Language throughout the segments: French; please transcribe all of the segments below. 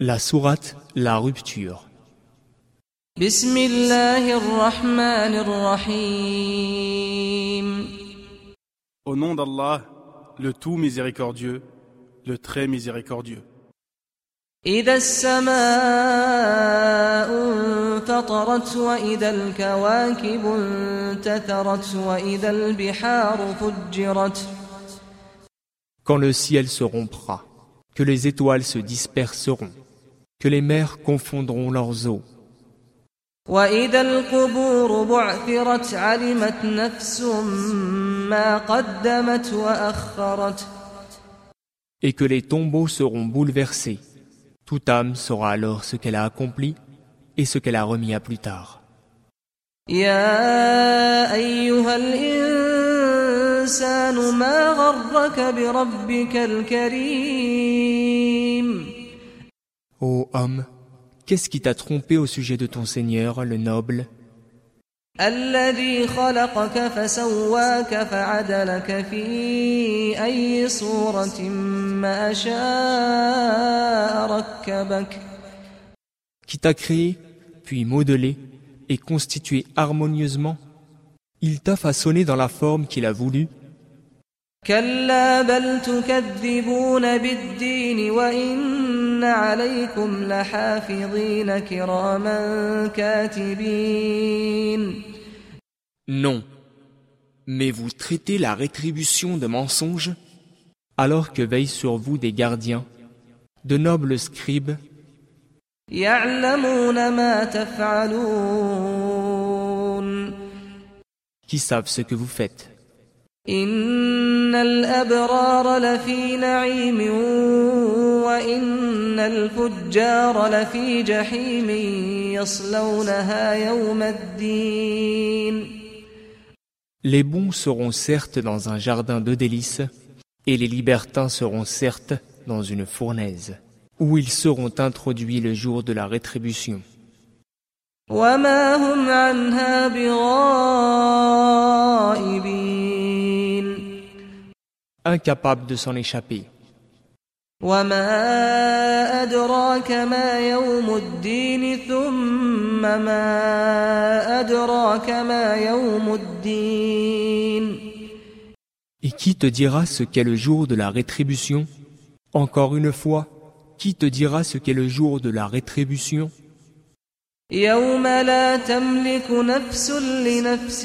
La sourate La rupture. بسم الله الرحمن الرحيم Au nom d'Allah, le tout miséricordieux, le très miséricordieux. إذا السماء انفطرت وإذا الكواكب انتثرت وإذا البحار فجرت Quand le ciel se rompra, que les étoiles se disperseront, que les mers confondront leurs eaux, وإذا القبور بعثرت علمت نفس ما قدمت وأخرت et que les tombeaux seront bouleversés. Toute âme saura alors ce qu'elle a accompli et ce qu'elle a remis à plus tard. يا أيها الإنسان ما غرك بربك الكريم Ô homme, qu'est-ce qui t'a trompé au sujet de ton Seigneur, le noble? qui t'a créé, puis modelé et constitué harmonieusement, il t'a façonné dans la forme qu'il a voulu. كلا بل تكذبون بالدين وإن عليكم لحافظين كراما كاتبين Non. Mais vous traitez la rétribution de mensonge alors que veillent sur vous des gardiens, de nobles scribes يعلمون ما تفعلون qui savent ce que vous faites. إن الأبرار لفي نعيم وإن الفجار لفي جحيم يصلونها يوم الدين Les bons seront certes dans un jardin de délices, et les libertins seront certes dans une fournaise, où ils seront introduits le jour de la rétribution. وما هم عنها بغائبين Incapables de s'en échapper. وما أدراك ما يوم الدين ثم ما أدراك ما يوم الدين Et qui te dira ce qu'est le jour de la rétribution Encore une fois, qui te dira ce qu'est le jour de la rétribution يوم لا تملك نفس لنفس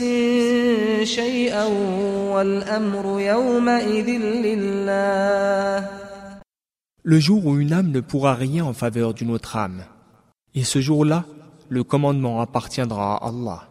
شيئا والأمر يومئذ لله Le jour où une âme ne pourra rien en faveur d'une autre âme. Et ce jour-là, le commandement appartiendra à Allah.